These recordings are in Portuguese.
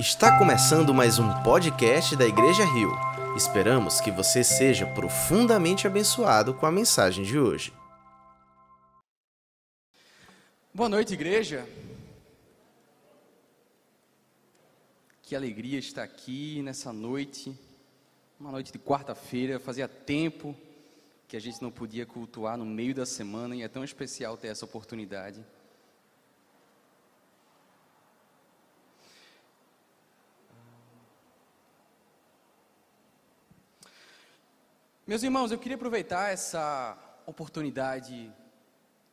Está começando mais um podcast da Igreja Rio. Esperamos que você seja profundamente abençoado com a mensagem de hoje. Boa noite, igreja. Que alegria estar aqui nessa noite, uma noite de quarta-feira. Fazia tempo que a gente não podia cultuar no meio da semana e é tão especial ter essa oportunidade. Meus irmãos, eu queria aproveitar essa oportunidade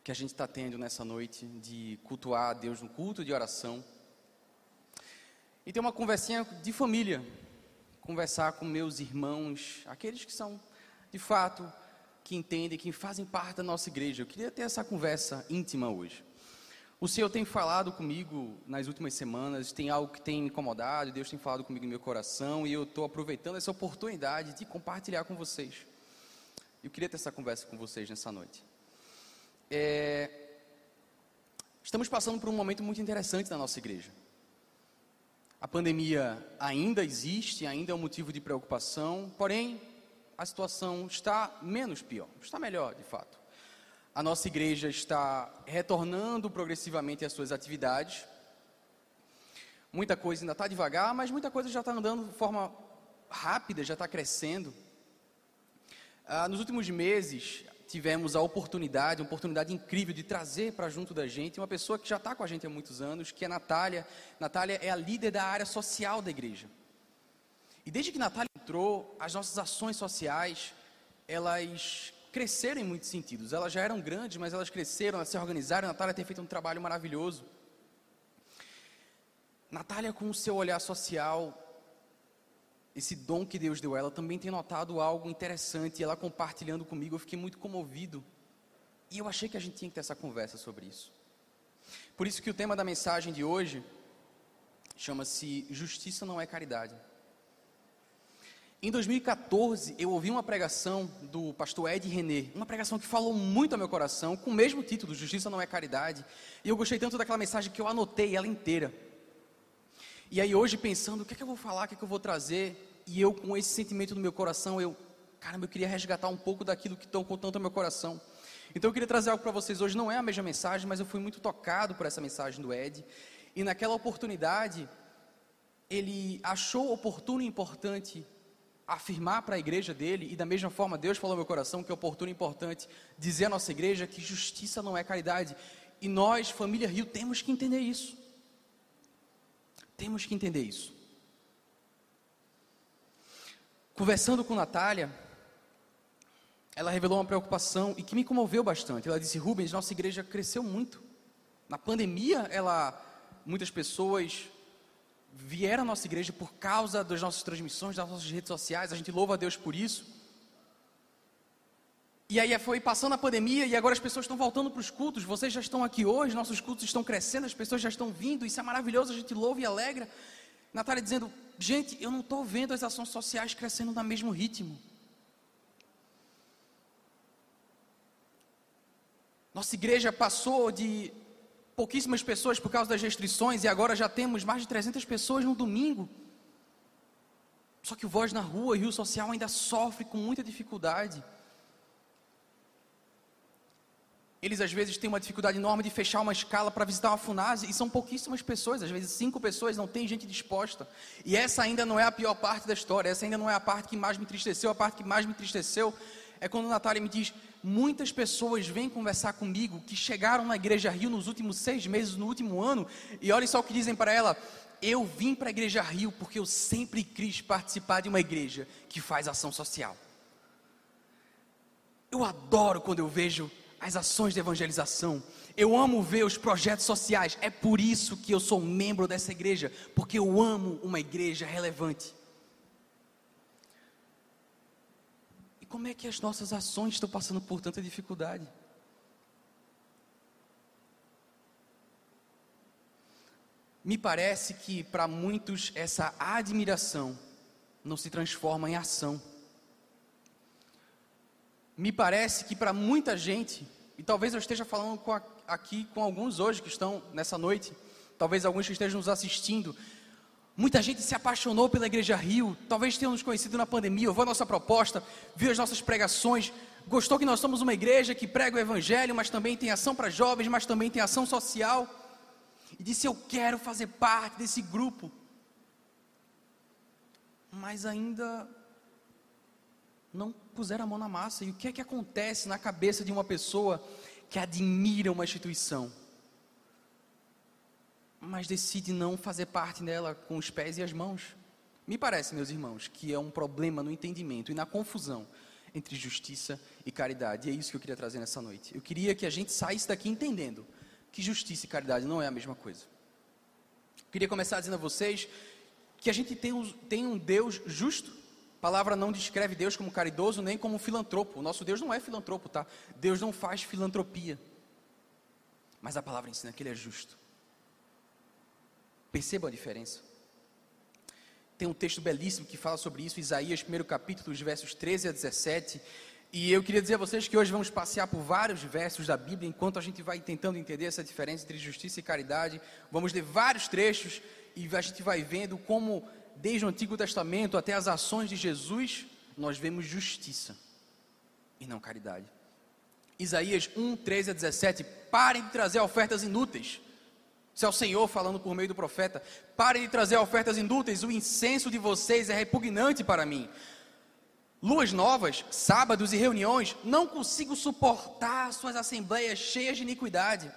que a gente está tendo nessa noite de cultuar a Deus no culto de oração e ter uma conversinha de família, conversar com meus irmãos, aqueles que são de fato que entendem, que fazem parte da nossa igreja. Eu queria ter essa conversa íntima hoje. O Senhor tem falado comigo nas últimas semanas, tem algo que tem me incomodado, Deus tem falado comigo no meu coração e eu estou aproveitando essa oportunidade de compartilhar com vocês. Eu queria ter essa conversa com vocês nessa noite. É, estamos passando por um momento muito interessante na nossa igreja. A pandemia ainda existe, ainda é um motivo de preocupação, porém, a situação está menos pior, está melhor de fato. A nossa igreja está retornando progressivamente às suas atividades. Muita coisa ainda está devagar, mas muita coisa já está andando de forma rápida, já está crescendo. Ah, nos últimos meses, tivemos a oportunidade, uma oportunidade incrível de trazer para junto da gente uma pessoa que já está com a gente há muitos anos, que é Natália. Natália é a líder da área social da igreja. E desde que Natália entrou, as nossas ações sociais, elas cresceram em muitos sentidos. Elas já eram grandes, mas elas cresceram, elas se organizaram. A Natália tem feito um trabalho maravilhoso. Natália, com o seu olhar social, esse dom que Deus deu a ela, também tem notado algo interessante. E ela compartilhando comigo, eu fiquei muito comovido. E eu achei que a gente tinha que ter essa conversa sobre isso. Por isso que o tema da mensagem de hoje chama-se Justiça não é caridade. Em 2014, eu ouvi uma pregação do pastor Ed René, uma pregação que falou muito ao meu coração, com o mesmo título, Justiça não é caridade. E eu gostei tanto daquela mensagem que eu anotei ela inteira. E aí hoje pensando, o que é que eu vou falar, o que é que eu vou trazer, e eu, com esse sentimento no meu coração, eu, caramba, eu queria resgatar um pouco daquilo que estão contando no meu coração. Então eu queria trazer algo para vocês hoje. Não é a mesma mensagem, mas eu fui muito tocado por essa mensagem do Ed. E naquela oportunidade, ele achou oportuno e importante afirmar para a igreja dele, e da mesma forma Deus falou no meu coração que é oportuno e importante dizer à nossa igreja que justiça não é caridade. E nós, família Rio, temos que entender isso. Temos que entender isso. Conversando com Natália, ela revelou uma preocupação e que me comoveu bastante. Ela disse: Rubens, nossa igreja cresceu muito. Na pandemia, ela, muitas pessoas vieram à nossa igreja por causa das nossas transmissões, das nossas redes sociais. A gente louva a Deus por isso. E aí foi passando a pandemia e agora as pessoas estão voltando para os cultos. Vocês já estão aqui hoje, nossos cultos estão crescendo, as pessoas já estão vindo. Isso é maravilhoso, a gente louva e alegra. Natália dizendo: gente, eu não estou vendo as ações sociais crescendo no mesmo ritmo. Nossa igreja passou de pouquíssimas pessoas por causa das restrições e agora já temos mais de 300 pessoas no domingo. Só que o Voz na Rua e Rio Social ainda sofre com muita dificuldade. Eles às vezes têm uma dificuldade enorme de fechar uma escala para visitar uma FUNASE e são pouquíssimas pessoas, às vezes cinco pessoas, não tem gente disposta. E essa ainda não é a pior parte da história, essa ainda não é a parte que mais me entristeceu. A parte que mais me entristeceu é quando a Natália me diz: muitas pessoas vêm conversar comigo que chegaram na Igreja Rio nos últimos seis meses, no último ano, e olhem só o que dizem para ela: eu vim para a Igreja Rio porque eu sempre quis participar de uma igreja que faz ação social. Eu adoro quando eu vejo as ações de evangelização. Eu amo ver os projetos sociais. É por isso que eu sou membro dessa igreja, porque eu amo uma igreja relevante. E como é que as nossas ações estão passando por tanta dificuldade? Me parece que para muitos essa admiração não se transforma em ação me parece que para muita gente, e talvez eu esteja falando com a, aqui com alguns hoje que estão nessa noite, talvez alguns que estejam nos assistindo, Muita gente se apaixonou pela Igreja Rio, talvez tenham nos conhecido na pandemia, ouviu a nossa proposta, viu as nossas pregações, gostou que nós somos uma igreja que prega o Evangelho, mas também tem ação para jovens, mas também tem ação social, e disse: Eu quero fazer parte desse grupo, mas ainda não puseram a mão na massa. E o que é que acontece na cabeça de uma pessoa que admira uma instituição? Mas decide não fazer parte dela com os pés e as mãos. Me parece, meus irmãos, que é um problema no entendimento e na confusão entre justiça e caridade. E é isso que eu queria trazer nessa noite. Eu queria que a gente saísse daqui entendendo que justiça e caridade não é a mesma coisa. Eu queria começar dizendo a vocês que a gente tem um, tem um Deus justo. A palavra não descreve Deus como caridoso nem como filantropo. O nosso Deus não é filantropo, tá? Deus não faz filantropia. Mas a palavra ensina que ele é justo. Perceba a diferença. Tem um texto belíssimo que fala sobre isso, Isaías, primeiro capítulo, os versos 13 a 17. E eu queria dizer a vocês que hoje vamos passear por vários versos da Bíblia, enquanto a gente vai tentando entender essa diferença entre justiça e caridade. Vamos ler vários trechos e a gente vai vendo como, desde o Antigo Testamento até as ações de Jesus, nós vemos justiça e não caridade. Isaías 1, 13 a 17. Parem de trazer ofertas inúteis isso é o Senhor falando por meio do profeta. Pare de trazer ofertas inúteis, o incenso de vocês é repugnante para mim. Luas novas, sábados e reuniões, não consigo suportar suas assembleias cheias de iniquidade.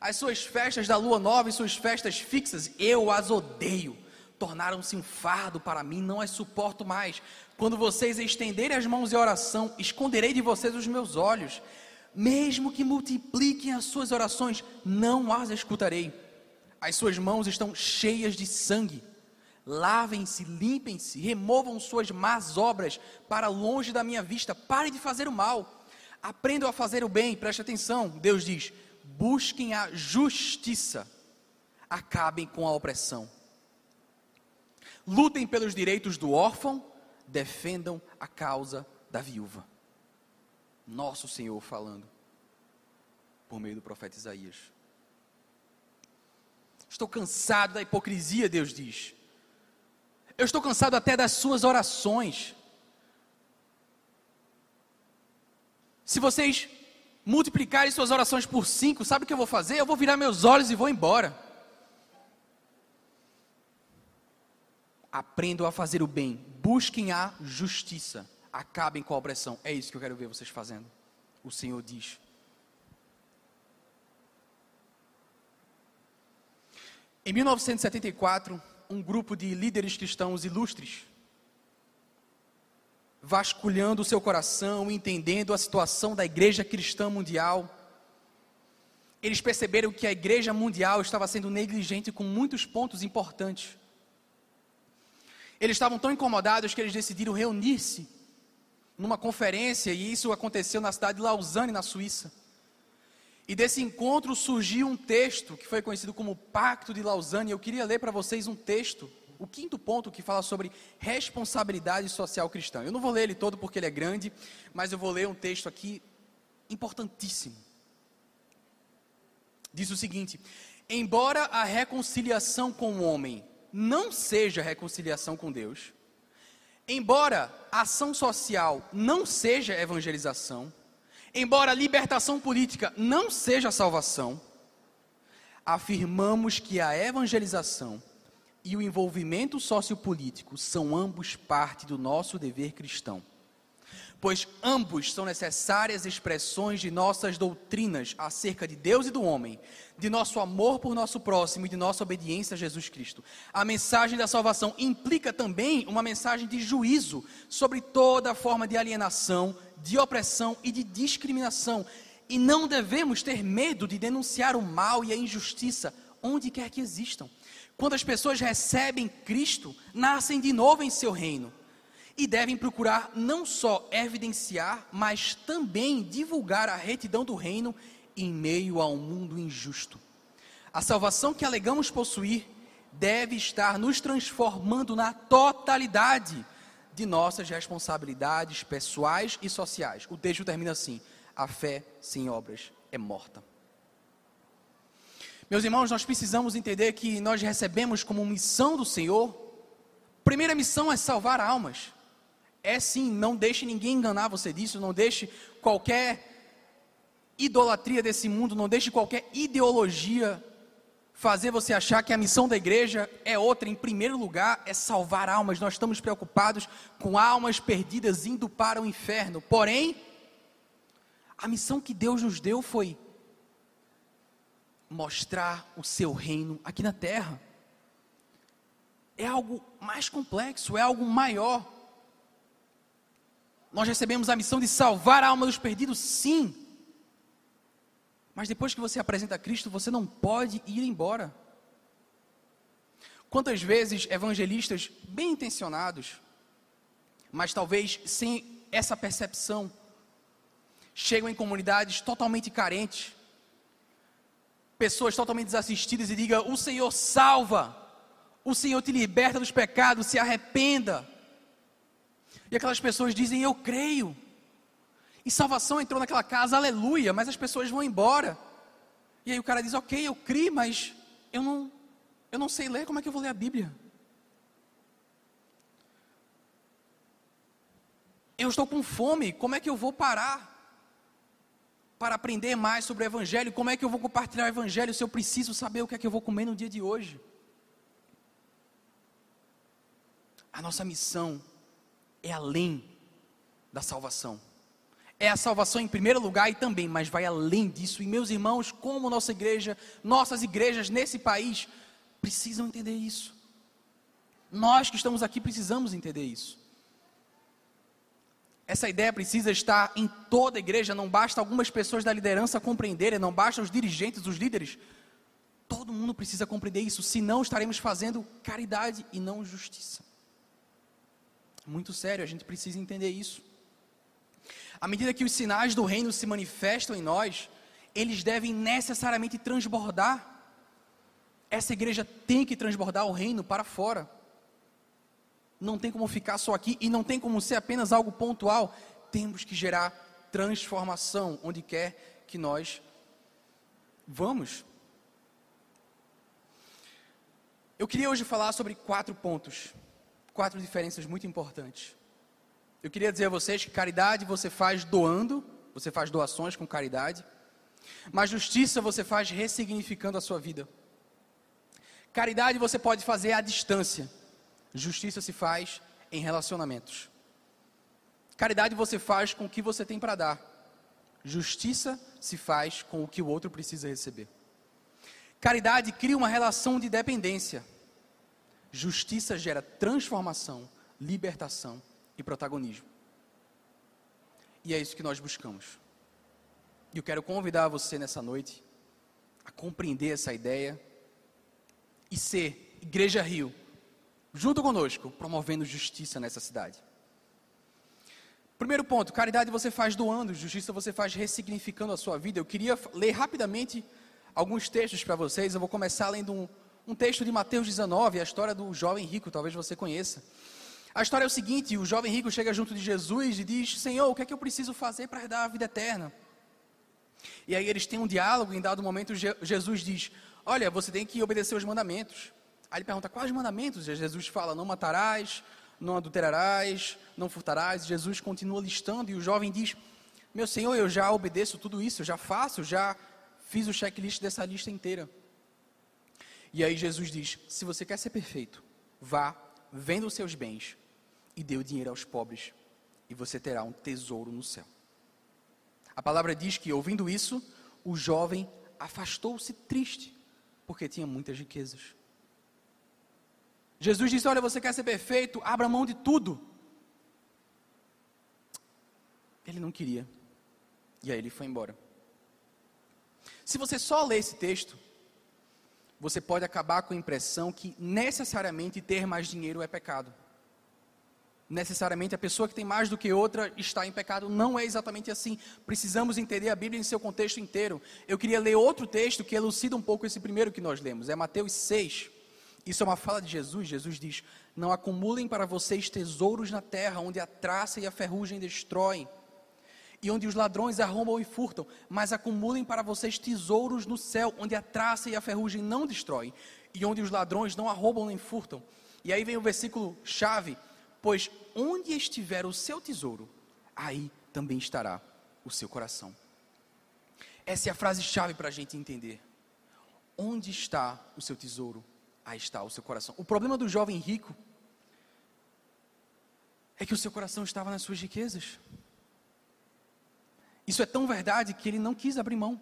As suas festas da lua nova e suas festas fixas, eu as odeio. Tornaram-se um fardo para mim, não as suporto mais. Quando vocês estenderem as mãos em oração, esconderei de vocês os meus olhos. Mesmo que multipliquem as suas orações, não as escutarei as suas mãos estão cheias de sangue. Lavem-se, limpem-se, removam suas más obras para longe da minha vista. Parem de fazer o mal. Aprendam a fazer o bem. Preste atenção. Deus diz: busquem a justiça. Acabem com a opressão. Lutem pelos direitos do órfão. Defendam a causa da viúva. Nosso Senhor falando por meio do profeta Isaías. Estou cansado da hipocrisia, Deus diz. Eu estou cansado até das suas orações. Se vocês multiplicarem suas orações por cinco, sabe o que eu vou fazer? Eu vou virar meus olhos e vou embora. Aprendam a fazer o bem, busquem a justiça, acabem com a opressão. É isso que eu quero ver vocês fazendo. O Senhor diz. Em 1974, um grupo de líderes cristãos ilustres, vasculhando o seu coração, entendendo a situação da igreja cristã mundial, eles perceberam que a igreja mundial estava sendo negligente com muitos pontos importantes. Eles estavam tão incomodados que eles decidiram reunir-se numa conferência, e isso aconteceu na cidade de Lausanne, na Suíça. E desse encontro surgiu um texto que foi conhecido como Pacto de Lausanne. Eu queria ler para vocês um texto, o quinto ponto que fala sobre responsabilidade social cristã. Eu não vou ler ele todo porque ele é grande, mas eu vou ler um texto aqui importantíssimo. Diz o seguinte: Embora a reconciliação com o homem não seja reconciliação com Deus, embora a ação social não seja evangelização, Embora a libertação política não seja a salvação, afirmamos que a evangelização e o envolvimento sociopolítico são ambos parte do nosso dever cristão pois ambos são necessárias expressões de nossas doutrinas acerca de Deus e do homem, de nosso amor por nosso próximo e de nossa obediência a Jesus Cristo. A mensagem da salvação implica também uma mensagem de juízo sobre toda forma de alienação, de opressão e de discriminação. E não devemos ter medo de denunciar o mal e a injustiça onde quer que existam. Quando as pessoas recebem Cristo, nascem de novo em seu reino e devem procurar não só evidenciar, mas também divulgar a retidão do reino em meio a um mundo injusto. A salvação que alegamos possuir deve estar nos transformando na totalidade de nossas responsabilidades pessoais e sociais. O texto termina assim: a fé sem obras é morta. Meus irmãos, nós precisamos entender que nós recebemos como missão do Senhor primeira missão é salvar almas. É sim, não deixe ninguém enganar você disso, não deixe qualquer idolatria desse mundo, não deixe qualquer ideologia fazer você achar que a missão da igreja é outra. Em primeiro lugar, é salvar almas. Nós estamos preocupados com almas perdidas indo para o inferno. Porém, a missão que Deus nos deu foi mostrar o seu reino aqui na terra. É algo mais complexo, é algo maior. Nós recebemos a missão de salvar a alma dos perdidos, sim. Mas depois que você apresenta Cristo, você não pode ir embora. Quantas vezes evangelistas bem intencionados, mas talvez sem essa percepção, chegam em comunidades totalmente carentes, pessoas totalmente desassistidas e digam: O Senhor salva, o Senhor te liberta dos pecados, se arrependa. E aquelas pessoas dizem: Eu creio. E salvação entrou naquela casa, aleluia, mas as pessoas vão embora. E aí o cara diz: Ok, eu criei, mas eu não, eu não sei ler, como é que eu vou ler a Bíblia? Eu estou com fome, como é que eu vou parar? Para aprender mais sobre o Evangelho, como é que eu vou compartilhar o Evangelho se eu preciso saber o que é que eu vou comer no dia de hoje? A nossa missão é além da salvação. É a salvação em primeiro lugar e também, mas vai além disso. E meus irmãos, como nossa igreja, nossas igrejas nesse país precisam entender isso. Nós que estamos aqui precisamos entender isso. Essa ideia precisa estar em toda a igreja, não basta algumas pessoas da liderança compreenderem, não basta os dirigentes, os líderes. Todo mundo precisa compreender isso, senão estaremos fazendo caridade e não justiça. Muito sério, a gente precisa entender isso. À medida que os sinais do reino se manifestam em nós, eles devem necessariamente transbordar. Essa igreja tem que transbordar o reino para fora. Não tem como ficar só aqui e não tem como ser apenas algo pontual. Temos que gerar transformação onde quer que nós vamos. Eu queria hoje falar sobre quatro pontos quatro diferenças muito importantes. Eu queria dizer a vocês que caridade você faz doando, você faz doações com caridade, mas justiça você faz ressignificando a sua vida. Caridade você pode fazer à distância, justiça se faz em relacionamentos. Caridade você faz com o que você tem para dar, justiça se faz com o que o outro precisa receber. Caridade cria uma relação de dependência. Justiça gera transformação, libertação e protagonismo. E é isso que nós buscamos. E eu quero convidar você nessa noite a compreender essa ideia e ser Igreja Rio, junto conosco, promovendo justiça nessa cidade. Primeiro ponto, caridade você faz doando, justiça você faz ressignificando a sua vida. Eu queria ler rapidamente alguns textos para vocês. Eu vou começar lendo um, um texto de Mateus 19, a história do jovem rico, talvez você conheça. A história é o seguinte: o jovem rico chega junto de Jesus e diz: Senhor, o que é que eu preciso fazer para herdar a vida eterna? E aí eles têm um diálogo, em dado momento Jesus diz: Olha, você tem que obedecer os mandamentos. Aí ele pergunta: Quais mandamentos? E Jesus fala: Não matarás, não adulterarás, não furtarás. E Jesus continua listando, e o jovem diz: Meu Senhor, eu já obedeço tudo isso, eu já faço, eu já fiz o checklist dessa lista inteira. E aí Jesus diz: se você quer ser perfeito, vá, venda os seus bens e dê o dinheiro aos pobres, e você terá um tesouro no céu. A palavra diz que, ouvindo isso, o jovem afastou-se triste, porque tinha muitas riquezas. Jesus disse: Olha, você quer ser perfeito? Abra mão de tudo. Ele não queria. E aí ele foi embora. Se você só ler esse texto, você pode acabar com a impressão que necessariamente ter mais dinheiro é pecado. Necessariamente a pessoa que tem mais do que outra está em pecado. Não é exatamente assim. Precisamos entender a Bíblia em seu contexto inteiro. Eu queria ler outro texto que elucida um pouco esse primeiro que nós lemos. É Mateus 6. Isso é uma fala de Jesus. Jesus diz: Não acumulem para vocês tesouros na terra, onde a traça e a ferrugem destroem e onde os ladrões arrombam e furtam, mas acumulem para vocês tesouros no céu, onde a traça e a ferrugem não destroem, e onde os ladrões não arrombam nem furtam. E aí vem o versículo chave: Pois onde estiver o seu tesouro, aí também estará o seu coração. Essa é a frase chave para a gente entender. Onde está o seu tesouro, aí está o seu coração. O problema do jovem rico é que o seu coração estava nas suas riquezas. Isso é tão verdade que ele não quis abrir mão.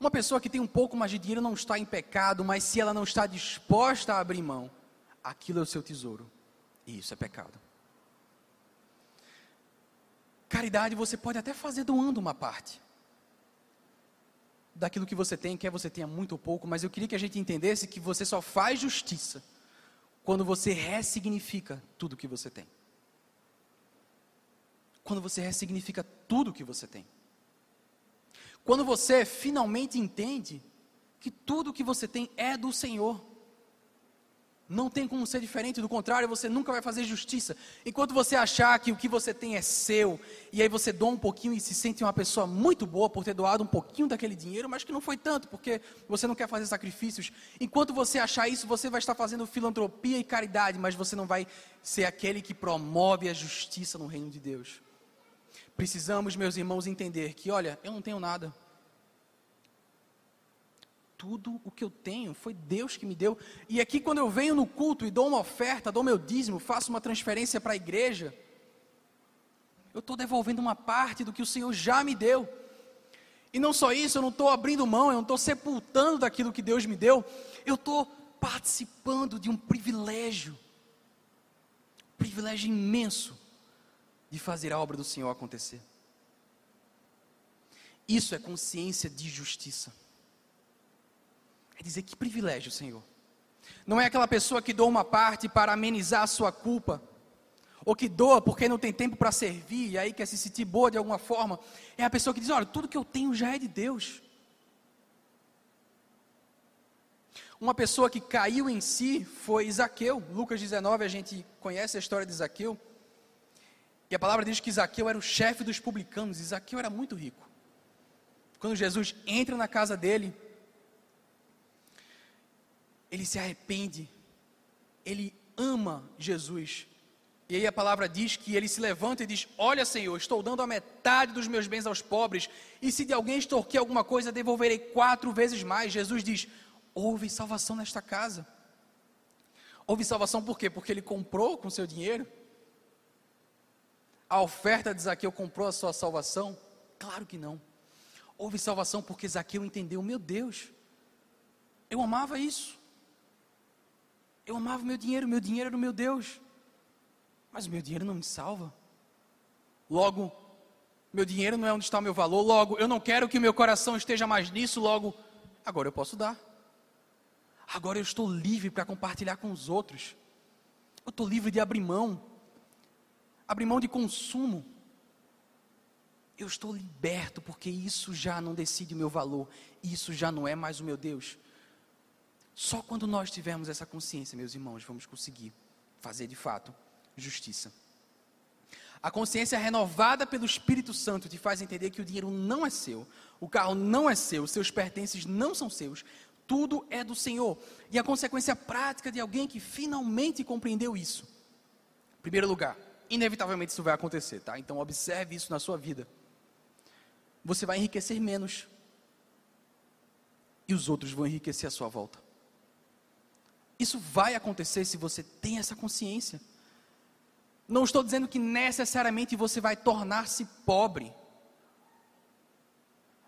Uma pessoa que tem um pouco mais de dinheiro não está em pecado, mas se ela não está disposta a abrir mão, aquilo é o seu tesouro. E isso é pecado. Caridade você pode até fazer doando uma parte daquilo que você tem, quer você tenha muito ou pouco, mas eu queria que a gente entendesse que você só faz justiça quando você ressignifica tudo que você tem. Quando você ressignifica tudo que você tem. Quando você finalmente entende que tudo que você tem é do Senhor. Não tem como ser diferente, do contrário, você nunca vai fazer justiça. Enquanto você achar que o que você tem é seu, e aí você doa um pouquinho e se sente uma pessoa muito boa por ter doado um pouquinho daquele dinheiro, mas que não foi tanto, porque você não quer fazer sacrifícios. Enquanto você achar isso, você vai estar fazendo filantropia e caridade, mas você não vai ser aquele que promove a justiça no reino de Deus. Precisamos, meus irmãos, entender que, olha, eu não tenho nada tudo o que eu tenho, foi Deus que me deu. E aqui, quando eu venho no culto e dou uma oferta, dou meu dízimo, faço uma transferência para a igreja, eu estou devolvendo uma parte do que o Senhor já me deu. E não só isso, eu não estou abrindo mão, eu não estou sepultando daquilo que Deus me deu, eu estou participando de um privilégio, um privilégio imenso de fazer a obra do Senhor acontecer. Isso é consciência de justiça. É dizer que privilégio, Senhor. Não é aquela pessoa que doa uma parte para amenizar a sua culpa, ou que doa porque não tem tempo para servir e aí quer se sentir boa de alguma forma. É a pessoa que diz: Olha, tudo que eu tenho já é de Deus. Uma pessoa que caiu em si foi Zaqueu. Lucas 19, a gente conhece a história de Zaqueu. E a palavra diz que Zaqueu era o chefe dos publicanos, Zaqueu era muito rico. Quando Jesus entra na casa dele, ele se arrepende, ele ama Jesus. E aí a palavra diz que ele se levanta e diz: Olha, Senhor, estou dando a metade dos meus bens aos pobres, e se de alguém extorquir alguma coisa, devolverei quatro vezes mais. Jesus diz: Houve salvação nesta casa. Houve salvação por quê? Porque ele comprou com seu dinheiro? A oferta de Zaqueu comprou a sua salvação? Claro que não. Houve salvação porque Zaqueu entendeu: Meu Deus, eu amava isso. Eu amava meu dinheiro, meu dinheiro era o meu Deus. Mas o meu dinheiro não me salva. Logo, meu dinheiro não é onde está o meu valor. Logo, eu não quero que o meu coração esteja mais nisso. Logo, agora eu posso dar. Agora eu estou livre para compartilhar com os outros. Eu estou livre de abrir mão. Abrir mão de consumo. Eu estou liberto porque isso já não decide o meu valor. Isso já não é mais o meu Deus. Só quando nós tivermos essa consciência, meus irmãos, vamos conseguir fazer de fato justiça. A consciência renovada pelo Espírito Santo te faz entender que o dinheiro não é seu, o carro não é seu, seus pertences não são seus, tudo é do Senhor. E a consequência prática de alguém que finalmente compreendeu isso. Em primeiro lugar, inevitavelmente isso vai acontecer, tá? Então observe isso na sua vida. Você vai enriquecer menos. E os outros vão enriquecer à sua volta. Isso vai acontecer se você tem essa consciência. Não estou dizendo que necessariamente você vai tornar-se pobre,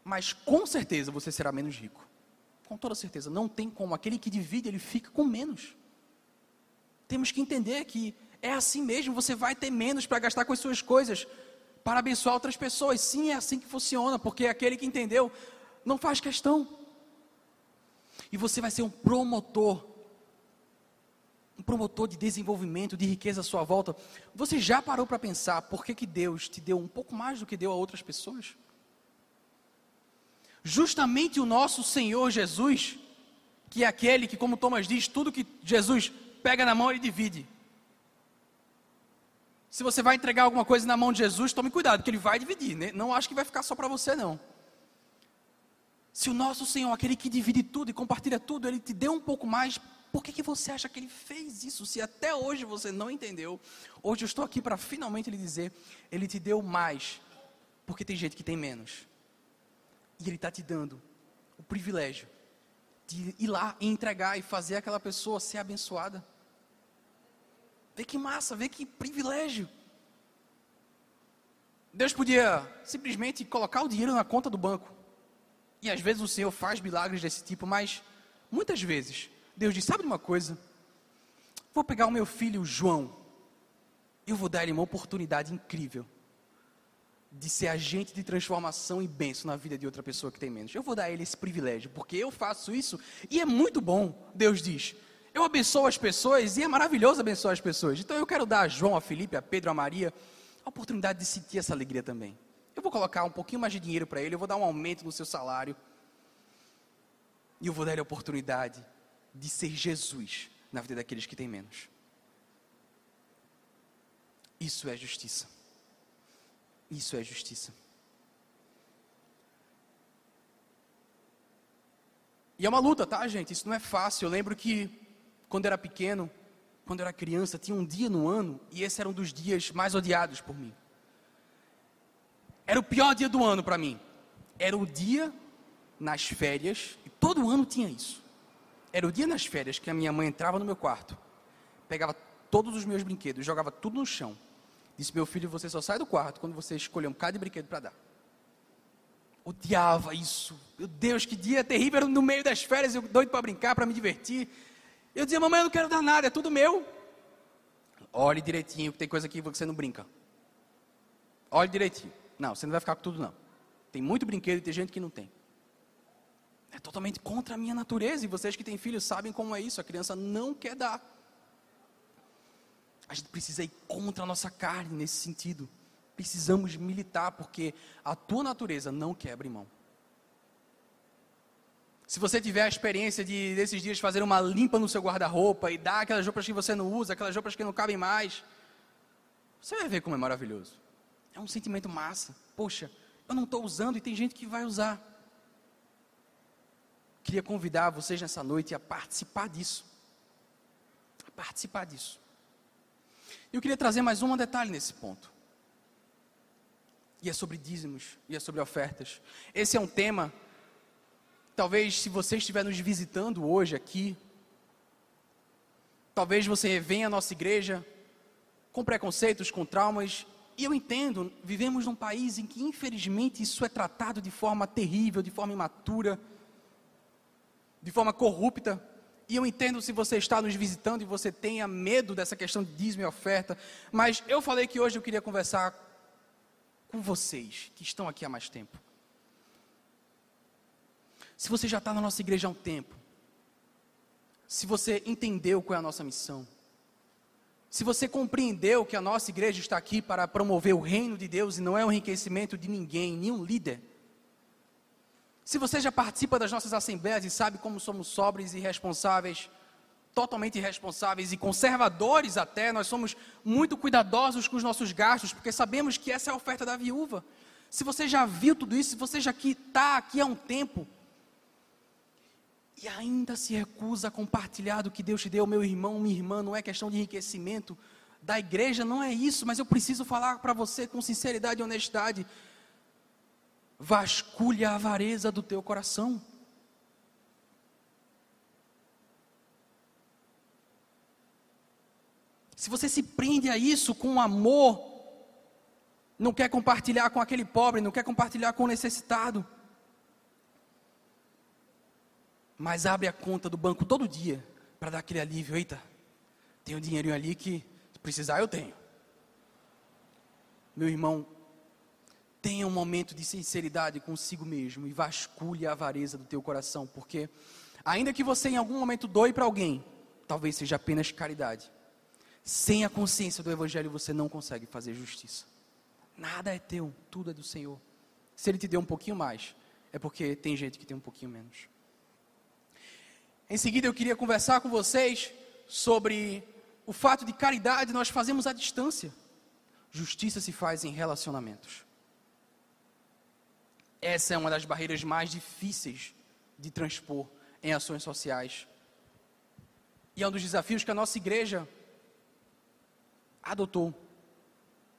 mas com certeza você será menos rico. Com toda certeza, não tem como. Aquele que divide, ele fica com menos. Temos que entender que é assim mesmo, você vai ter menos para gastar com as suas coisas, para abençoar outras pessoas. Sim, é assim que funciona, porque aquele que entendeu não faz questão. E você vai ser um promotor um promotor de desenvolvimento, de riqueza à sua volta, você já parou para pensar por que, que Deus te deu um pouco mais do que deu a outras pessoas? Justamente o nosso Senhor Jesus, que é aquele que, como Thomas diz, tudo que Jesus pega na mão, ele divide. Se você vai entregar alguma coisa na mão de Jesus, tome cuidado, porque ele vai dividir. Né? Não acho que vai ficar só para você, não. Se o nosso Senhor, aquele que divide tudo e compartilha tudo, ele te deu um pouco mais por que, que você acha que ele fez isso? Se até hoje você não entendeu, hoje eu estou aqui para finalmente lhe dizer: ele te deu mais, porque tem gente que tem menos. E ele está te dando o privilégio de ir lá e entregar e fazer aquela pessoa ser abençoada. Vê que massa, vê que privilégio. Deus podia simplesmente colocar o dinheiro na conta do banco. E às vezes o Senhor faz milagres desse tipo, mas muitas vezes Deus diz: Sabe de uma coisa? Vou pegar o meu filho João, eu vou dar ele uma oportunidade incrível de ser agente de transformação e bênção na vida de outra pessoa que tem menos. Eu vou dar ele esse privilégio, porque eu faço isso e é muito bom, Deus diz. Eu abençoo as pessoas e é maravilhoso abençoar as pessoas. Então eu quero dar a João, a Felipe, a Pedro, a Maria a oportunidade de sentir essa alegria também. Eu vou colocar um pouquinho mais de dinheiro para ele, eu vou dar um aumento no seu salário. E eu vou dar ele a oportunidade de ser Jesus na vida daqueles que têm menos. Isso é justiça. Isso é justiça. E é uma luta, tá, gente? Isso não é fácil. Eu lembro que quando era pequeno, quando era criança, tinha um dia no ano e esse era um dos dias mais odiados por mim. Era o pior dia do ano para mim. Era o dia nas férias, e todo ano tinha isso. Era o dia nas férias que a minha mãe entrava no meu quarto, pegava todos os meus brinquedos, jogava tudo no chão. Disse: Meu filho, você só sai do quarto quando você escolher um bocado de brinquedo para dar. Odiava isso. Meu Deus, que dia terrível. Era no meio das férias, eu doido para brincar, para me divertir. Eu dizia, mamãe, eu não quero dar nada, é tudo meu. Olhe direitinho, que tem coisa aqui que você não brinca. Olhe direitinho. Não, você não vai ficar com tudo, não. Tem muito brinquedo e tem gente que não tem. É totalmente contra a minha natureza. E vocês que têm filhos sabem como é isso. A criança não quer dar. A gente precisa ir contra a nossa carne nesse sentido. Precisamos militar, porque a tua natureza não quebra mão. Se você tiver a experiência de, desses dias, fazer uma limpa no seu guarda-roupa e dar aquelas roupas que você não usa, aquelas roupas que não cabem mais, você vai ver como é maravilhoso. É um sentimento massa. Poxa, eu não estou usando e tem gente que vai usar. Queria convidar vocês nessa noite a participar disso. A participar disso. Eu queria trazer mais um detalhe nesse ponto. E é sobre dízimos, e é sobre ofertas. Esse é um tema Talvez se você estiver nos visitando hoje aqui, talvez você venha à nossa igreja com preconceitos, com traumas, e eu entendo, vivemos num país em que infelizmente isso é tratado de forma terrível, de forma imatura, de forma corrupta. E eu entendo se você está nos visitando e você tenha medo dessa questão de dízimo e oferta, mas eu falei que hoje eu queria conversar com vocês que estão aqui há mais tempo. Se você já está na nossa igreja há um tempo, se você entendeu qual é a nossa missão, se você compreendeu que a nossa igreja está aqui para promover o reino de Deus e não é o enriquecimento de ninguém, nenhum líder. Se você já participa das nossas assembleias e sabe como somos sóbrios e responsáveis, totalmente irresponsáveis e conservadores até, nós somos muito cuidadosos com os nossos gastos, porque sabemos que essa é a oferta da viúva. Se você já viu tudo isso, se você já está aqui há um tempo, e ainda se recusa a compartilhar do que Deus te deu, meu irmão, minha irmã, não é questão de enriquecimento da igreja, não é isso, mas eu preciso falar para você com sinceridade e honestidade. Vasculhe a avareza do teu coração. Se você se prende a isso com amor, não quer compartilhar com aquele pobre, não quer compartilhar com o necessitado, mas abre a conta do banco todo dia para dar aquele alívio. Eita, tem um dinheirinho ali que, se precisar, eu tenho. Meu irmão, tenha um momento de sinceridade consigo mesmo e vasculhe a avareza do teu coração, porque ainda que você em algum momento doe para alguém, talvez seja apenas caridade. Sem a consciência do evangelho você não consegue fazer justiça. Nada é teu, tudo é do Senhor. Se ele te deu um pouquinho mais, é porque tem gente que tem um pouquinho menos. Em seguida, eu queria conversar com vocês sobre o fato de caridade nós fazemos à distância. Justiça se faz em relacionamentos. Essa é uma das barreiras mais difíceis de transpor em ações sociais. E é um dos desafios que a nossa igreja adotou.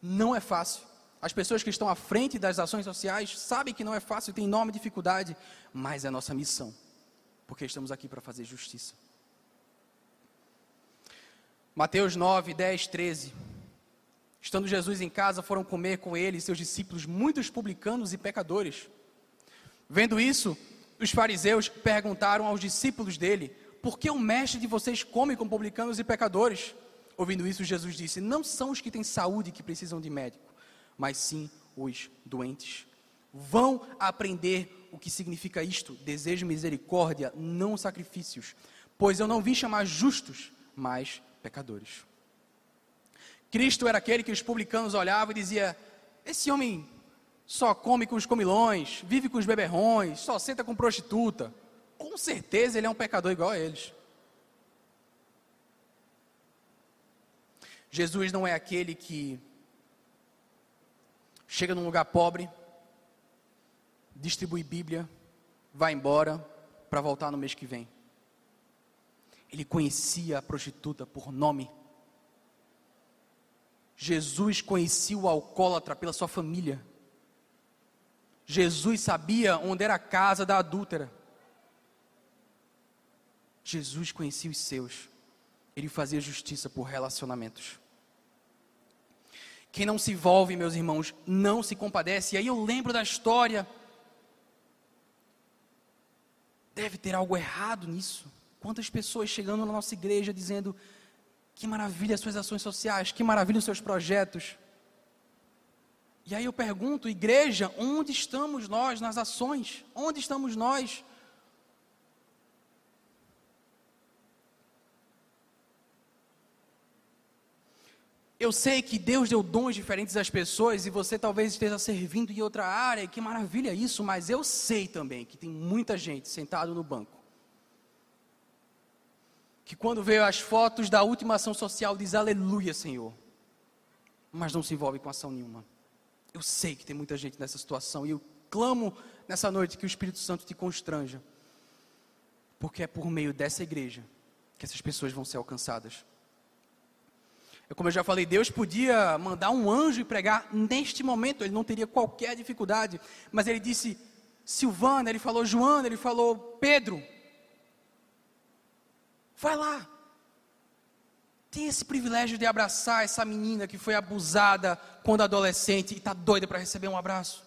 Não é fácil. As pessoas que estão à frente das ações sociais sabem que não é fácil, tem enorme dificuldade, mas é a nossa missão, porque estamos aqui para fazer justiça. Mateus 9, 10, 13. Estando Jesus em casa, foram comer com ele e seus discípulos muitos publicanos e pecadores. Vendo isso, os fariseus perguntaram aos discípulos dele: Por que o mestre de vocês come com publicanos e pecadores? Ouvindo isso, Jesus disse: Não são os que têm saúde que precisam de médico mas sim os doentes. Vão aprender o que significa isto: desejo misericórdia, não sacrifícios, pois eu não vim chamar justos, mas pecadores. Cristo era aquele que os publicanos olhavam e dizia: Esse homem só come com os comilões, vive com os beberrões, só senta com prostituta. Com certeza ele é um pecador igual a eles. Jesus não é aquele que chega num lugar pobre, distribui Bíblia, vai embora para voltar no mês que vem. Ele conhecia a prostituta por nome. Jesus conhecia o alcoólatra pela sua família. Jesus sabia onde era a casa da adúltera. Jesus conhecia os seus. Ele fazia justiça por relacionamentos. Quem não se envolve, meus irmãos, não se compadece. E aí eu lembro da história. Deve ter algo errado nisso. Quantas pessoas chegando na nossa igreja dizendo: que maravilha as suas ações sociais, que maravilha os seus projetos. E aí eu pergunto, igreja, onde estamos nós nas ações? Onde estamos nós? Eu sei que Deus deu dons diferentes às pessoas e você talvez esteja servindo em outra área, que maravilha isso, mas eu sei também que tem muita gente sentado no banco que quando vê as fotos da última ação social diz aleluia, Senhor, mas não se envolve com ação nenhuma. Eu sei que tem muita gente nessa situação e eu clamo nessa noite que o Espírito Santo te constranja, porque é por meio dessa igreja que essas pessoas vão ser alcançadas. Como eu já falei, Deus podia mandar um anjo e pregar neste momento, ele não teria qualquer dificuldade, mas ele disse Silvana, ele falou Joana, ele falou Pedro, vai lá. Tem esse privilégio de abraçar essa menina que foi abusada quando adolescente e está doida para receber um abraço.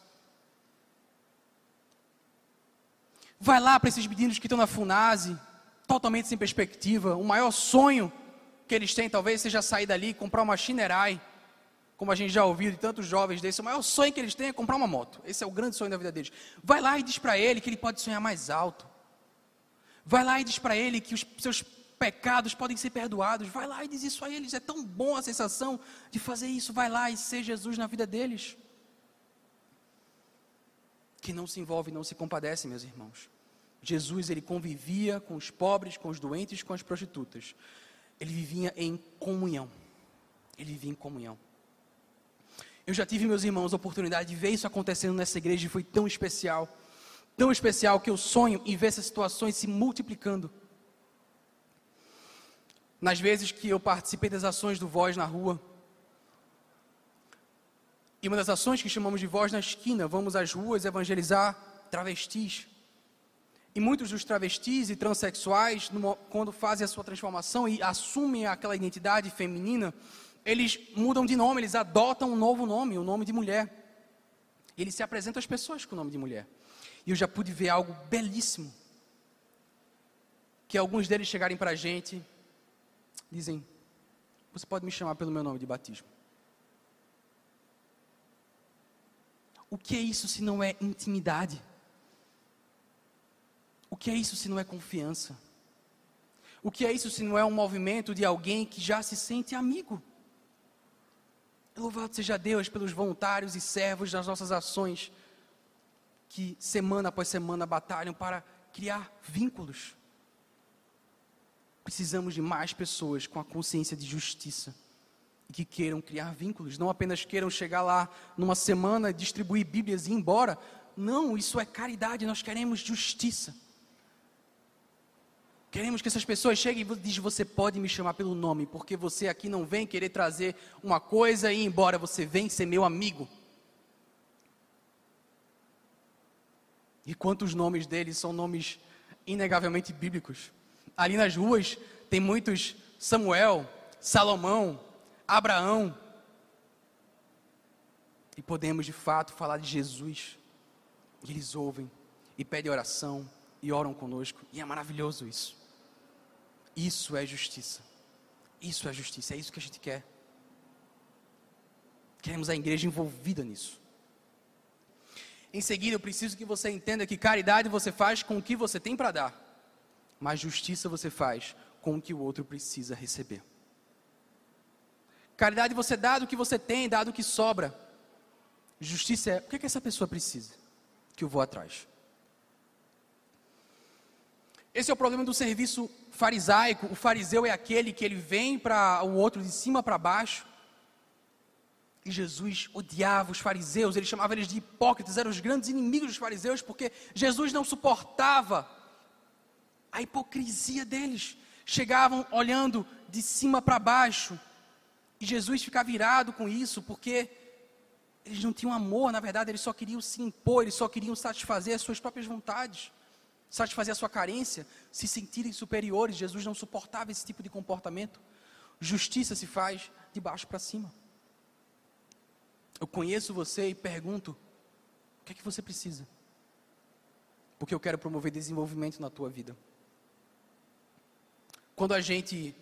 Vai lá para esses meninos que estão na FUNASE, totalmente sem perspectiva. O maior sonho que eles têm talvez seja sair dali e comprar uma Shinerai, como a gente já ouviu de tantos jovens desses, o maior sonho que eles têm é comprar uma moto. Esse é o grande sonho da vida deles. Vai lá e diz para ele que ele pode sonhar mais alto. Vai lá e diz para ele que os seus pecados podem ser perdoados. Vai lá e diz isso a eles. É tão bom a sensação de fazer isso. Vai lá e ser Jesus na vida deles. Que não se envolve, não se compadece, meus irmãos. Jesus, ele convivia com os pobres, com os doentes, com as prostitutas ele vivia em comunhão. Ele vivia em comunhão. Eu já tive, meus irmãos, a oportunidade de ver isso acontecendo nessa igreja e foi tão especial. Tão especial que eu sonho em ver essas situações se multiplicando. Nas vezes que eu participei das ações do Voz na rua, e uma das ações que chamamos de Voz na Esquina, vamos às ruas evangelizar travestis. E muitos dos travestis e transexuais, quando fazem a sua transformação e assumem aquela identidade feminina, eles mudam de nome, eles adotam um novo nome, o um nome de mulher. Eles se apresentam às pessoas com o nome de mulher. E eu já pude ver algo belíssimo. Que alguns deles chegarem para a gente, dizem: Você pode me chamar pelo meu nome de batismo. O que é isso se não é intimidade? O que é isso se não é confiança? O que é isso se não é um movimento de alguém que já se sente amigo? Louvado seja Deus pelos voluntários e servos das nossas ações, que semana após semana batalham para criar vínculos. Precisamos de mais pessoas com a consciência de justiça e que queiram criar vínculos, não apenas queiram chegar lá numa semana, distribuir Bíblias e ir embora. Não, isso é caridade, nós queremos justiça. Queremos que essas pessoas cheguem e dizem: Você pode me chamar pelo nome, porque você aqui não vem querer trazer uma coisa e ir embora, você vem ser meu amigo. E quantos nomes deles são nomes inegavelmente bíblicos? Ali nas ruas tem muitos Samuel, Salomão, Abraão. E podemos de fato falar de Jesus. E eles ouvem e pedem oração e oram conosco. E é maravilhoso isso. Isso é justiça. Isso é justiça, é isso que a gente quer. Queremos a igreja envolvida nisso. Em seguida, eu preciso que você entenda que caridade você faz com o que você tem para dar, mas justiça você faz com o que o outro precisa receber. Caridade você dá do que você tem, dá do que sobra. Justiça é o que, é que essa pessoa precisa, que eu vou atrás. Esse é o problema do serviço farisaico. O fariseu é aquele que ele vem para o outro de cima para baixo. E Jesus odiava os fariseus, ele chamava eles de hipócritas, eram os grandes inimigos dos fariseus, porque Jesus não suportava a hipocrisia deles. Chegavam olhando de cima para baixo, e Jesus ficava virado com isso, porque eles não tinham amor, na verdade, eles só queriam se impor, eles só queriam satisfazer as suas próprias vontades satisfazer a sua carência, se sentirem superiores. Jesus não suportava esse tipo de comportamento. Justiça se faz de baixo para cima. Eu conheço você e pergunto: o que é que você precisa? Porque eu quero promover desenvolvimento na tua vida. Quando a gente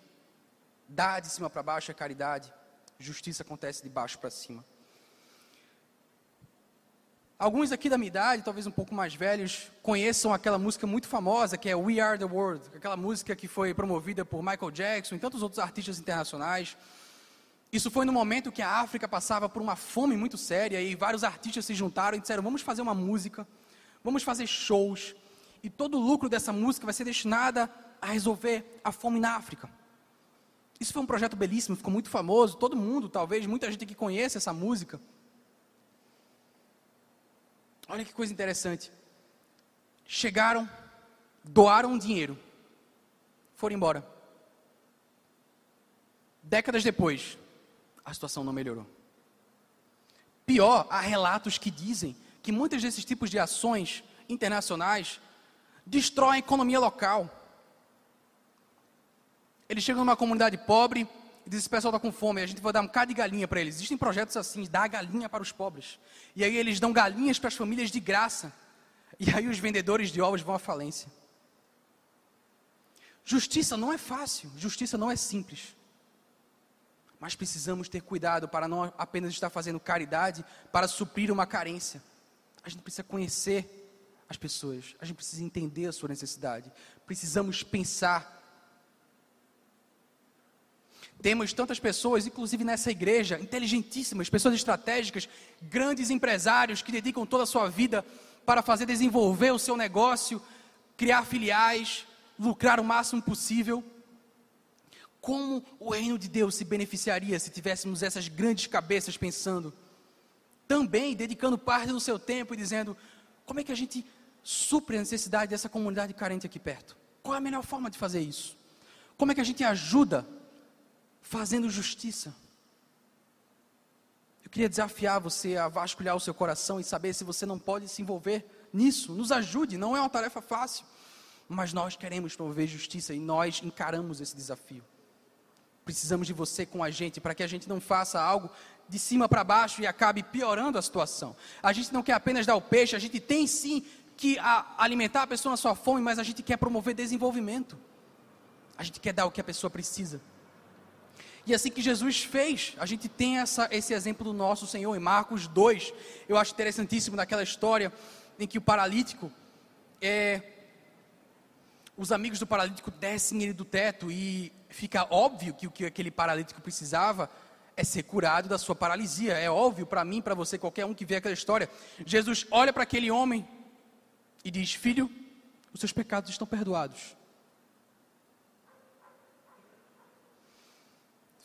dá de cima para baixo é caridade, justiça acontece de baixo para cima. Alguns aqui da minha idade, talvez um pouco mais velhos, conheçam aquela música muito famosa que é We Are the World, aquela música que foi promovida por Michael Jackson e tantos outros artistas internacionais. Isso foi no momento que a África passava por uma fome muito séria e vários artistas se juntaram e disseram: vamos fazer uma música, vamos fazer shows e todo o lucro dessa música vai ser destinada a resolver a fome na África. Isso foi um projeto belíssimo, ficou muito famoso, todo mundo, talvez, muita gente que conhece essa música. Olha que coisa interessante. Chegaram, doaram dinheiro, foram embora. Décadas depois, a situação não melhorou. Pior, há relatos que dizem que muitos desses tipos de ações internacionais destroem a economia local. Eles chegam numa comunidade pobre, e diz: esse pessoal está com fome, a gente vai dar um bocado de galinha para eles. Existem projetos assim, dar galinha para os pobres. E aí eles dão galinhas para as famílias de graça. E aí os vendedores de ovos vão à falência. Justiça não é fácil, justiça não é simples. Mas precisamos ter cuidado para não apenas estar fazendo caridade para suprir uma carência. A gente precisa conhecer as pessoas, a gente precisa entender a sua necessidade. Precisamos pensar temos tantas pessoas, inclusive nessa igreja, inteligentíssimas, pessoas estratégicas, grandes empresários que dedicam toda a sua vida para fazer desenvolver o seu negócio, criar filiais, lucrar o máximo possível. Como o reino de Deus se beneficiaria se tivéssemos essas grandes cabeças pensando, também dedicando parte do seu tempo e dizendo: como é que a gente supre a necessidade dessa comunidade carente aqui perto? Qual é a melhor forma de fazer isso? Como é que a gente ajuda fazendo justiça. Eu queria desafiar você a vasculhar o seu coração e saber se você não pode se envolver nisso. Nos ajude, não é uma tarefa fácil, mas nós queremos promover justiça e nós encaramos esse desafio. Precisamos de você com a gente para que a gente não faça algo de cima para baixo e acabe piorando a situação. A gente não quer apenas dar o peixe, a gente tem sim que alimentar a pessoa na sua fome, mas a gente quer promover desenvolvimento. A gente quer dar o que a pessoa precisa. E assim que Jesus fez, a gente tem essa, esse exemplo do nosso Senhor em Marcos 2. Eu acho interessantíssimo naquela história em que o paralítico, é, os amigos do paralítico descem ele do teto e fica óbvio que o que aquele paralítico precisava é ser curado da sua paralisia. É óbvio para mim, para você, qualquer um que vê aquela história. Jesus olha para aquele homem e diz: Filho, os seus pecados estão perdoados.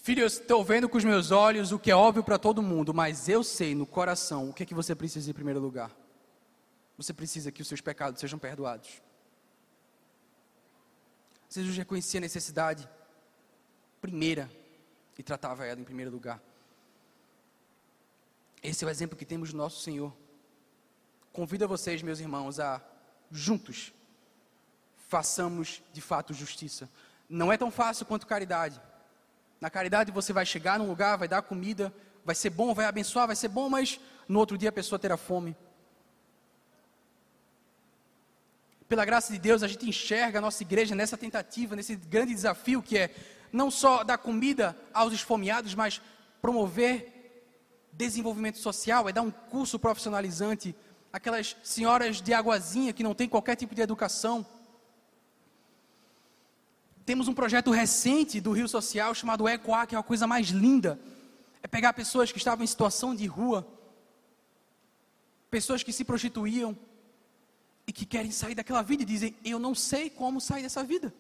Filho, eu estou vendo com os meus olhos o que é óbvio para todo mundo, mas eu sei no coração o que é que você precisa em primeiro lugar. Você precisa que os seus pecados sejam perdoados. Jesus reconhecia a necessidade primeira e tratava ela em primeiro lugar. Esse é o exemplo que temos do nosso Senhor. Convido vocês, meus irmãos, a juntos façamos de fato justiça. Não é tão fácil quanto caridade. Na caridade você vai chegar num lugar, vai dar comida, vai ser bom, vai abençoar, vai ser bom, mas no outro dia a pessoa terá fome. Pela graça de Deus, a gente enxerga a nossa igreja nessa tentativa, nesse grande desafio que é não só dar comida aos esfomeados, mas promover desenvolvimento social, é dar um curso profissionalizante aquelas senhoras de águazinha que não têm qualquer tipo de educação. Temos um projeto recente do Rio Social chamado Ecoa, que é a coisa mais linda. É pegar pessoas que estavam em situação de rua, pessoas que se prostituíam e que querem sair daquela vida e dizem: Eu não sei como sair dessa vida.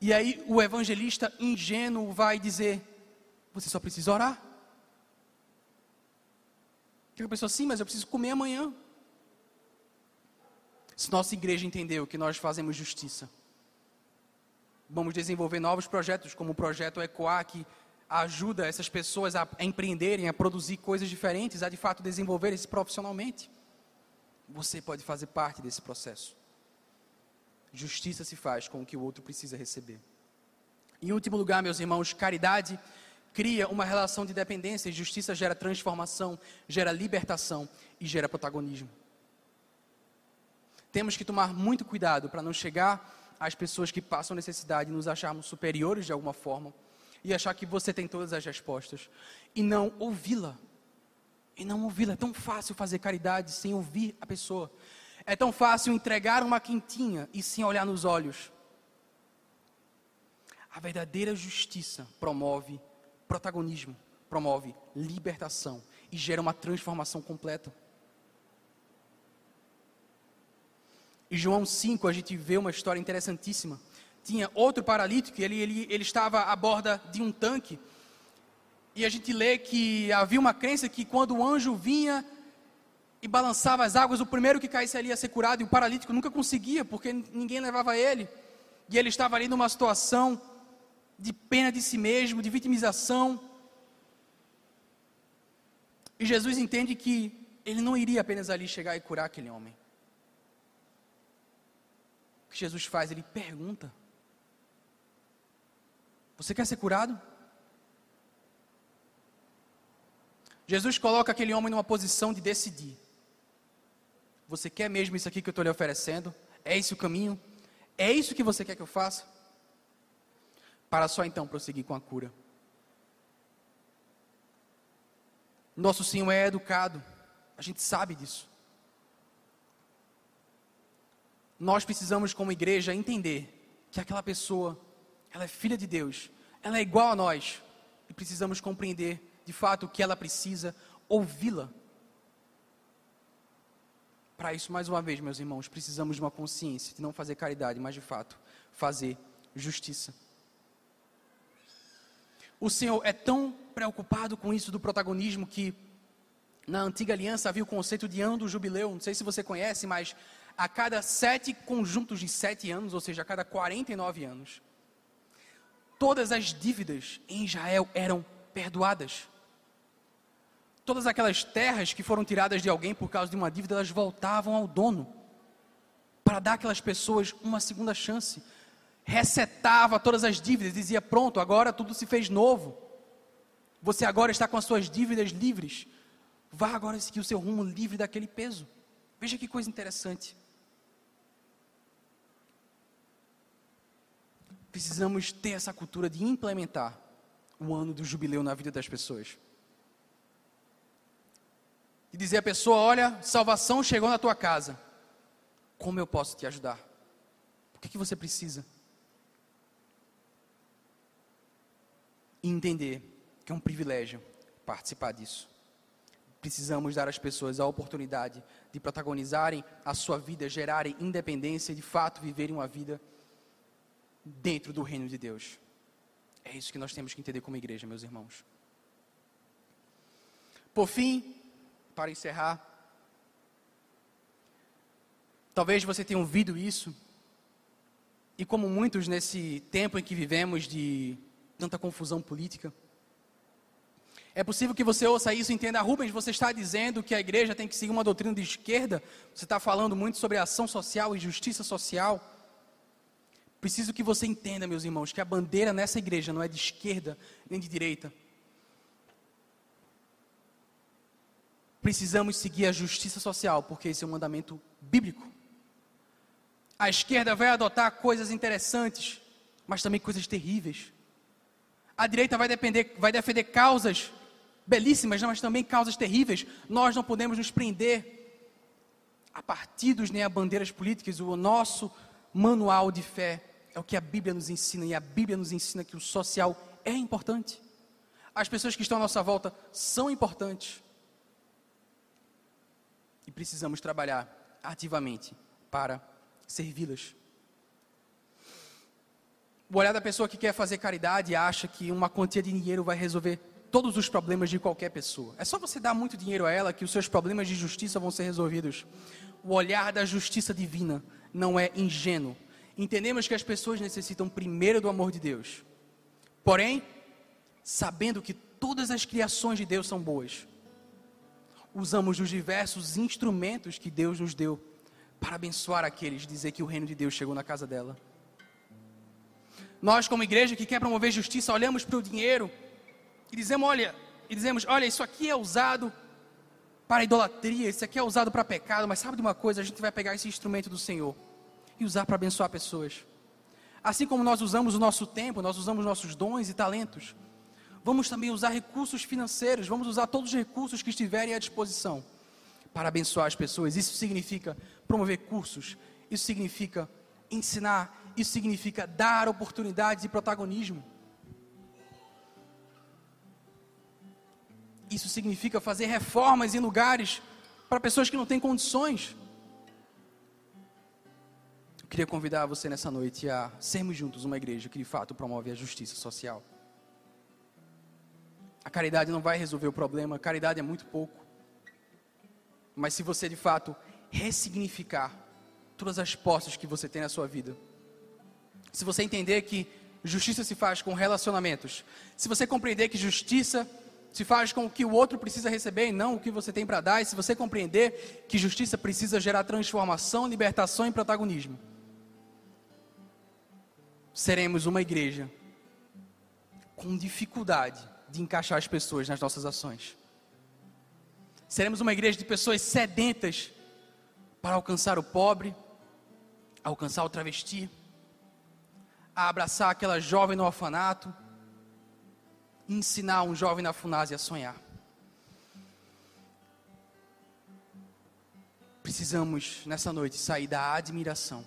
E aí o evangelista ingênuo vai dizer: Você só precisa orar. Que a pessoa, sim, mas eu preciso comer amanhã. Se nossa igreja entendeu que nós fazemos justiça, vamos desenvolver novos projetos, como o projeto Ecoa, que ajuda essas pessoas a empreenderem, a produzir coisas diferentes, a de fato desenvolverem-se profissionalmente. Você pode fazer parte desse processo. Justiça se faz com o que o outro precisa receber. Em último lugar, meus irmãos, caridade cria uma relação de dependência justiça gera transformação, gera libertação e gera protagonismo. Temos que tomar muito cuidado para não chegar às pessoas que passam necessidade nos acharmos superiores de alguma forma e achar que você tem todas as respostas e não ouvi-la. E não ouvi-la. É tão fácil fazer caridade sem ouvir a pessoa. É tão fácil entregar uma quentinha e sem olhar nos olhos. A verdadeira justiça promove protagonismo, promove libertação e gera uma transformação completa. Em João 5, a gente vê uma história interessantíssima. Tinha outro paralítico, ele, ele, ele estava à borda de um tanque. E a gente lê que havia uma crença que quando o anjo vinha e balançava as águas, o primeiro que caísse ali ia ser curado. E o paralítico nunca conseguia, porque ninguém levava ele. E ele estava ali numa situação de pena de si mesmo, de vitimização. E Jesus entende que ele não iria apenas ali chegar e curar aquele homem. Que Jesus faz? Ele pergunta: Você quer ser curado? Jesus coloca aquele homem numa posição de decidir. Você quer mesmo isso aqui que eu estou lhe oferecendo? É esse o caminho? É isso que você quer que eu faça? para só então prosseguir com a cura. Nosso Senhor é educado, a gente sabe disso. Nós precisamos, como igreja, entender que aquela pessoa, ela é filha de Deus, ela é igual a nós, e precisamos compreender de fato o que ela precisa, ouvi-la. Para isso, mais uma vez, meus irmãos, precisamos de uma consciência de não fazer caridade, mas de fato fazer justiça. O Senhor é tão preocupado com isso do protagonismo que na antiga aliança havia o conceito de ano do jubileu. Não sei se você conhece, mas a cada sete conjuntos de sete anos, ou seja, a cada 49 anos, todas as dívidas em Israel eram perdoadas. Todas aquelas terras que foram tiradas de alguém por causa de uma dívida, elas voltavam ao dono, para dar àquelas pessoas uma segunda chance resetava todas as dívidas, dizia: Pronto, agora tudo se fez novo. Você agora está com as suas dívidas livres. Vá agora seguir o seu rumo livre daquele peso. Veja que coisa interessante. Precisamos ter essa cultura de implementar o ano do jubileu na vida das pessoas. E dizer à pessoa: Olha, salvação chegou na tua casa. Como eu posso te ajudar? O que, que você precisa? e entender que é um privilégio participar disso. Precisamos dar às pessoas a oportunidade de protagonizarem a sua vida, gerarem independência e de fato viverem uma vida dentro do reino de Deus. É isso que nós temos que entender como igreja, meus irmãos. Por fim, para encerrar, talvez você tenha ouvido isso E como muitos nesse tempo em que vivemos de tanta confusão política, é possível que você ouça isso e entenda, Rubens, você está dizendo que a igreja tem que seguir uma doutrina de esquerda? Você está falando muito sobre ação social e justiça social? Preciso que você entenda, meus irmãos, que a bandeira nessa igreja não é de esquerda nem de direita. Precisamos seguir a justiça social, porque esse é um mandamento bíblico. A esquerda vai adotar coisas interessantes, mas também coisas terríveis. A direita vai, depender, vai defender causas belíssimas, mas também causas terríveis. Nós não podemos nos prender a partidos nem a bandeiras políticas. O nosso manual de fé é o que a Bíblia nos ensina, e a Bíblia nos ensina que o social é importante. As pessoas que estão à nossa volta são importantes. E precisamos trabalhar ativamente para servi-las. O olhar da pessoa que quer fazer caridade acha que uma quantia de dinheiro vai resolver todos os problemas de qualquer pessoa. É só você dar muito dinheiro a ela que os seus problemas de justiça vão ser resolvidos. O olhar da justiça divina não é ingênuo. Entendemos que as pessoas necessitam primeiro do amor de Deus. Porém, sabendo que todas as criações de Deus são boas, usamos os diversos instrumentos que Deus nos deu para abençoar aqueles, dizer que o reino de Deus chegou na casa dela. Nós, como igreja que quer promover justiça, olhamos para o dinheiro e dizemos, olha, e dizemos, olha, isso aqui é usado para idolatria, isso aqui é usado para pecado, mas sabe de uma coisa? A gente vai pegar esse instrumento do Senhor e usar para abençoar pessoas. Assim como nós usamos o nosso tempo, nós usamos nossos dons e talentos, vamos também usar recursos financeiros, vamos usar todos os recursos que estiverem à disposição para abençoar as pessoas. Isso significa promover cursos, isso significa ensinar, isso significa dar oportunidades e protagonismo. Isso significa fazer reformas em lugares para pessoas que não têm condições. Queria convidar você nessa noite a sermos juntos uma igreja que de fato promove a justiça social. A caridade não vai resolver o problema, a caridade é muito pouco. Mas se você de fato ressignificar todas as posses que você tem na sua vida, se você entender que justiça se faz com relacionamentos, se você compreender que justiça se faz com o que o outro precisa receber e não o que você tem para dar, e se você compreender que justiça precisa gerar transformação, libertação e protagonismo, seremos uma igreja com dificuldade de encaixar as pessoas nas nossas ações. Seremos uma igreja de pessoas sedentas para alcançar o pobre, alcançar o travesti, a abraçar aquela jovem no orfanato, ensinar um jovem na Funásia a sonhar. Precisamos, nessa noite, sair da admiração,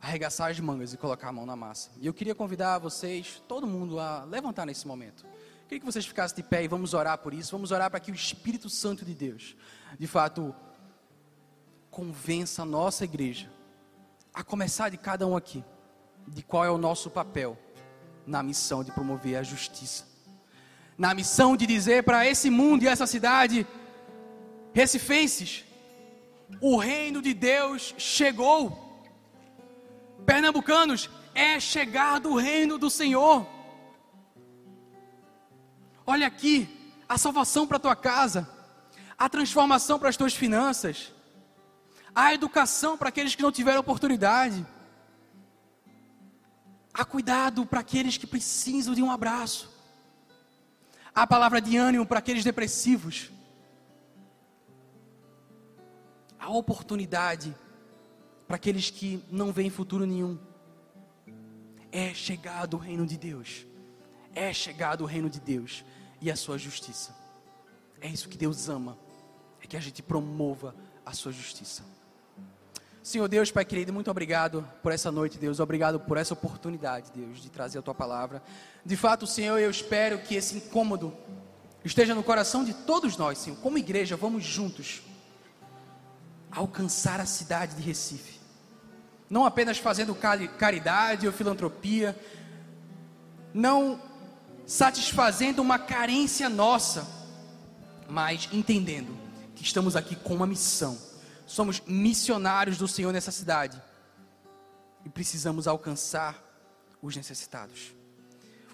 arregaçar as mangas e colocar a mão na massa. E eu queria convidar vocês, todo mundo, a levantar nesse momento. Eu queria que vocês ficassem de pé e vamos orar por isso. Vamos orar para que o Espírito Santo de Deus, de fato, convença a nossa igreja, a começar de cada um aqui, de qual é o nosso papel na missão de promover a justiça na missão de dizer para esse mundo e essa cidade, recifenses, o reino de Deus chegou. Pernambucanos, é chegado o reino do Senhor. Olha aqui, a salvação para a tua casa, a transformação para as tuas finanças, a educação para aqueles que não tiveram oportunidade, a cuidado para aqueles que precisam de um abraço. A palavra de ânimo para aqueles depressivos, a oportunidade para aqueles que não veem futuro nenhum. É chegado o reino de Deus, é chegado o reino de Deus e a sua justiça. É isso que Deus ama, é que a gente promova a sua justiça. Senhor Deus, Pai querido, muito obrigado por essa noite, Deus. Obrigado por essa oportunidade, Deus, de trazer a tua palavra. De fato, Senhor, eu espero que esse incômodo esteja no coração de todos nós, Senhor. Como igreja, vamos juntos alcançar a cidade de Recife. Não apenas fazendo caridade ou filantropia, não satisfazendo uma carência nossa, mas entendendo que estamos aqui com uma missão somos missionários do Senhor nessa cidade. e precisamos alcançar os necessitados.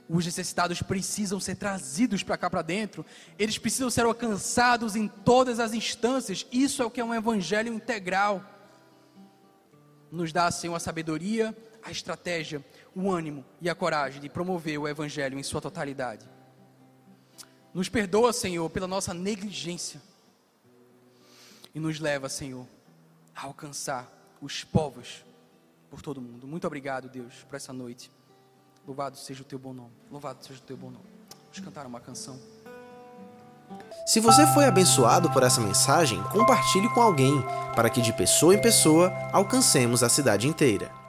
Os necessitados precisam ser trazidos para cá para dentro, eles precisam ser alcançados em todas as instâncias. Isso é o que é um evangelho integral. Nos dá, Senhor, a sabedoria, a estratégia, o ânimo e a coragem de promover o evangelho em sua totalidade. Nos perdoa, Senhor, pela nossa negligência. E nos leva, Senhor, a alcançar os povos por todo mundo. Muito obrigado, Deus, por essa noite. Louvado seja o teu bom nome. Louvado seja o teu bom nome. Vamos cantar uma canção. Se você foi abençoado por essa mensagem, compartilhe com alguém, para que de pessoa em pessoa alcancemos a cidade inteira.